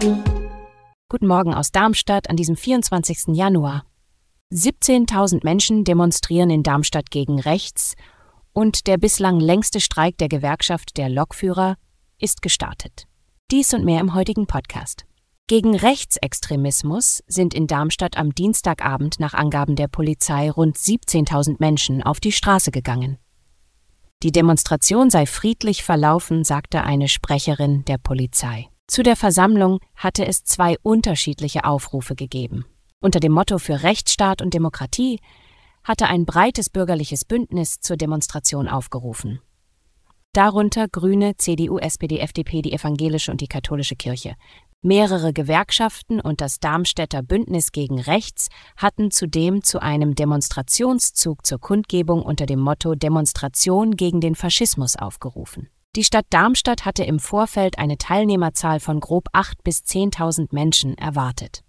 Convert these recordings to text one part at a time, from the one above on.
Guten Morgen aus Darmstadt an diesem 24. Januar. 17.000 Menschen demonstrieren in Darmstadt gegen rechts und der bislang längste Streik der Gewerkschaft der Lokführer ist gestartet. Dies und mehr im heutigen Podcast. Gegen Rechtsextremismus sind in Darmstadt am Dienstagabend nach Angaben der Polizei rund 17.000 Menschen auf die Straße gegangen. Die Demonstration sei friedlich verlaufen, sagte eine Sprecherin der Polizei. Zu der Versammlung hatte es zwei unterschiedliche Aufrufe gegeben. Unter dem Motto für Rechtsstaat und Demokratie hatte ein breites bürgerliches Bündnis zur Demonstration aufgerufen. Darunter Grüne, CDU, SPD, FDP, die evangelische und die katholische Kirche. Mehrere Gewerkschaften und das Darmstädter Bündnis gegen Rechts hatten zudem zu einem Demonstrationszug zur Kundgebung unter dem Motto Demonstration gegen den Faschismus aufgerufen. Die Stadt Darmstadt hatte im Vorfeld eine Teilnehmerzahl von grob 8.000 bis 10.000 Menschen erwartet.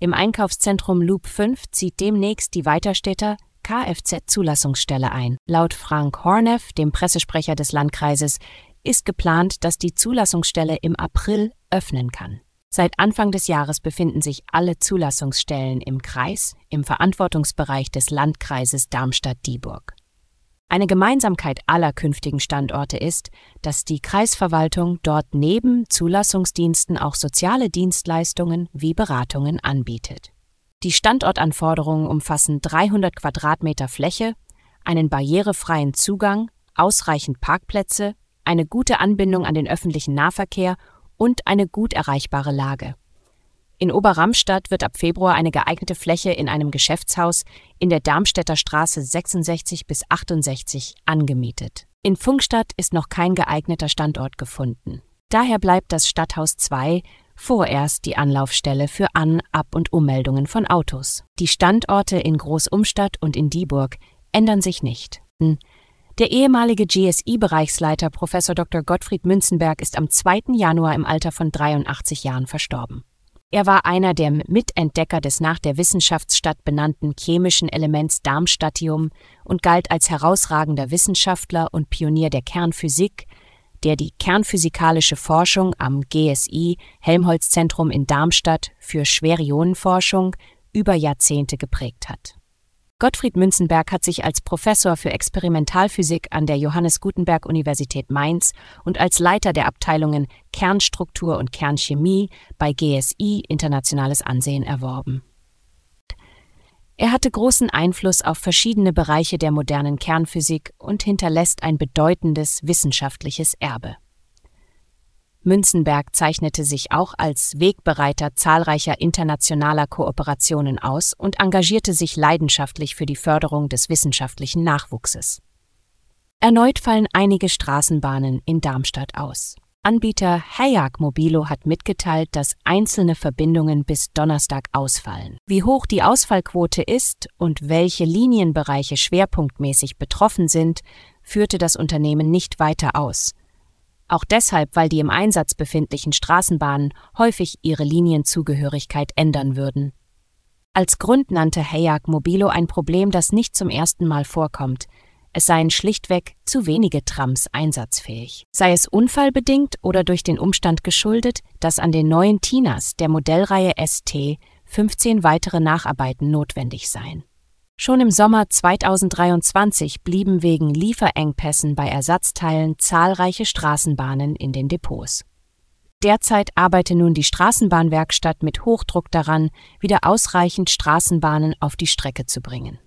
Im Einkaufszentrum Loop 5 zieht demnächst die Weiterstädter Kfz-Zulassungsstelle ein. Laut Frank Horneff, dem Pressesprecher des Landkreises, ist geplant, dass die Zulassungsstelle im April öffnen kann. Seit Anfang des Jahres befinden sich alle Zulassungsstellen im Kreis im Verantwortungsbereich des Landkreises Darmstadt-Dieburg. Eine Gemeinsamkeit aller künftigen Standorte ist, dass die Kreisverwaltung dort neben Zulassungsdiensten auch soziale Dienstleistungen wie Beratungen anbietet. Die Standortanforderungen umfassen 300 Quadratmeter Fläche, einen barrierefreien Zugang, ausreichend Parkplätze, eine gute Anbindung an den öffentlichen Nahverkehr und eine gut erreichbare Lage. In Oberramstadt wird ab Februar eine geeignete Fläche in einem Geschäftshaus in der Darmstädter Straße 66 bis 68 angemietet. In Funkstadt ist noch kein geeigneter Standort gefunden. Daher bleibt das Stadthaus 2 vorerst die Anlaufstelle für An-, Ab- und Ummeldungen von Autos. Die Standorte in Großumstadt und in Dieburg ändern sich nicht. Der ehemalige GSI-Bereichsleiter Prof. Dr. Gottfried Münzenberg ist am 2. Januar im Alter von 83 Jahren verstorben. Er war einer der Mitentdecker des nach der Wissenschaftsstadt benannten chemischen Elements Darmstadtium und galt als herausragender Wissenschaftler und Pionier der Kernphysik, der die kernphysikalische Forschung am GSI Helmholtz Zentrum in Darmstadt für Schwerionenforschung über Jahrzehnte geprägt hat. Gottfried Münzenberg hat sich als Professor für Experimentalphysik an der Johannes Gutenberg Universität Mainz und als Leiter der Abteilungen Kernstruktur und Kernchemie bei GSI internationales Ansehen erworben. Er hatte großen Einfluss auf verschiedene Bereiche der modernen Kernphysik und hinterlässt ein bedeutendes wissenschaftliches Erbe. Münzenberg zeichnete sich auch als Wegbereiter zahlreicher internationaler Kooperationen aus und engagierte sich leidenschaftlich für die Förderung des wissenschaftlichen Nachwuchses. Erneut fallen einige Straßenbahnen in Darmstadt aus. Anbieter Hayag Mobilo hat mitgeteilt, dass einzelne Verbindungen bis Donnerstag ausfallen. Wie hoch die Ausfallquote ist und welche Linienbereiche schwerpunktmäßig betroffen sind, führte das Unternehmen nicht weiter aus. Auch deshalb, weil die im Einsatz befindlichen Straßenbahnen häufig ihre Linienzugehörigkeit ändern würden. Als Grund nannte Hayag Mobilo ein Problem, das nicht zum ersten Mal vorkommt. Es seien schlichtweg zu wenige Trams einsatzfähig. Sei es unfallbedingt oder durch den Umstand geschuldet, dass an den neuen Tinas der Modellreihe ST 15 weitere Nacharbeiten notwendig seien. Schon im Sommer 2023 blieben wegen Lieferengpässen bei Ersatzteilen zahlreiche Straßenbahnen in den Depots. Derzeit arbeite nun die Straßenbahnwerkstatt mit Hochdruck daran, wieder ausreichend Straßenbahnen auf die Strecke zu bringen.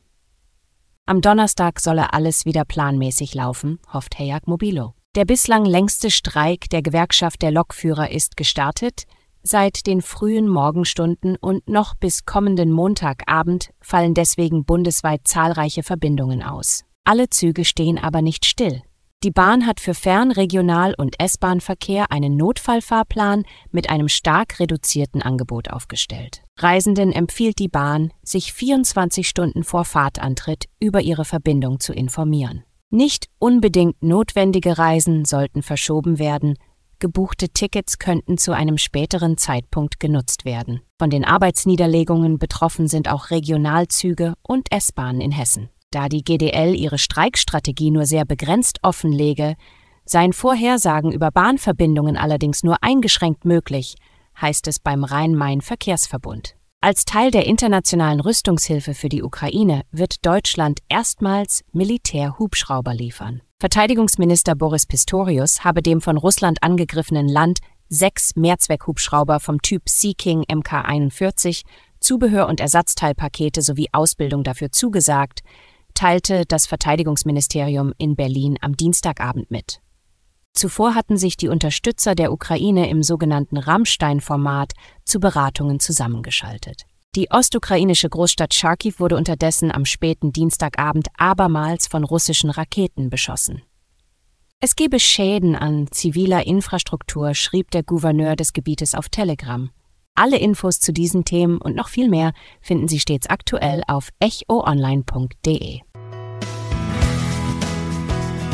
Am Donnerstag solle alles wieder planmäßig laufen, hofft Hayag Mobilo. Der bislang längste Streik der Gewerkschaft der Lokführer ist gestartet, Seit den frühen Morgenstunden und noch bis kommenden Montagabend fallen deswegen bundesweit zahlreiche Verbindungen aus. Alle Züge stehen aber nicht still. Die Bahn hat für Fern-, Regional- und S-Bahn-Verkehr einen Notfallfahrplan mit einem stark reduzierten Angebot aufgestellt. Reisenden empfiehlt die Bahn, sich 24 Stunden vor Fahrtantritt über ihre Verbindung zu informieren. Nicht unbedingt notwendige Reisen sollten verschoben werden, gebuchte Tickets könnten zu einem späteren Zeitpunkt genutzt werden. Von den Arbeitsniederlegungen betroffen sind auch Regionalzüge und S-Bahnen in Hessen. Da die GDL ihre Streikstrategie nur sehr begrenzt offenlege, seien Vorhersagen über Bahnverbindungen allerdings nur eingeschränkt möglich, heißt es beim Rhein-Main-Verkehrsverbund. Als Teil der internationalen Rüstungshilfe für die Ukraine wird Deutschland erstmals Militärhubschrauber liefern. Verteidigungsminister Boris Pistorius habe dem von Russland angegriffenen Land sechs Mehrzweckhubschrauber vom Typ Sea King Mk-41, Zubehör und Ersatzteilpakete sowie Ausbildung dafür zugesagt, teilte das Verteidigungsministerium in Berlin am Dienstagabend mit. Zuvor hatten sich die Unterstützer der Ukraine im sogenannten Rammstein-Format zu Beratungen zusammengeschaltet. Die ostukrainische Großstadt Charkiw wurde unterdessen am späten Dienstagabend abermals von russischen Raketen beschossen. Es gebe Schäden an ziviler Infrastruktur, schrieb der Gouverneur des Gebietes auf Telegram. Alle Infos zu diesen Themen und noch viel mehr finden Sie stets aktuell auf echoonline.de.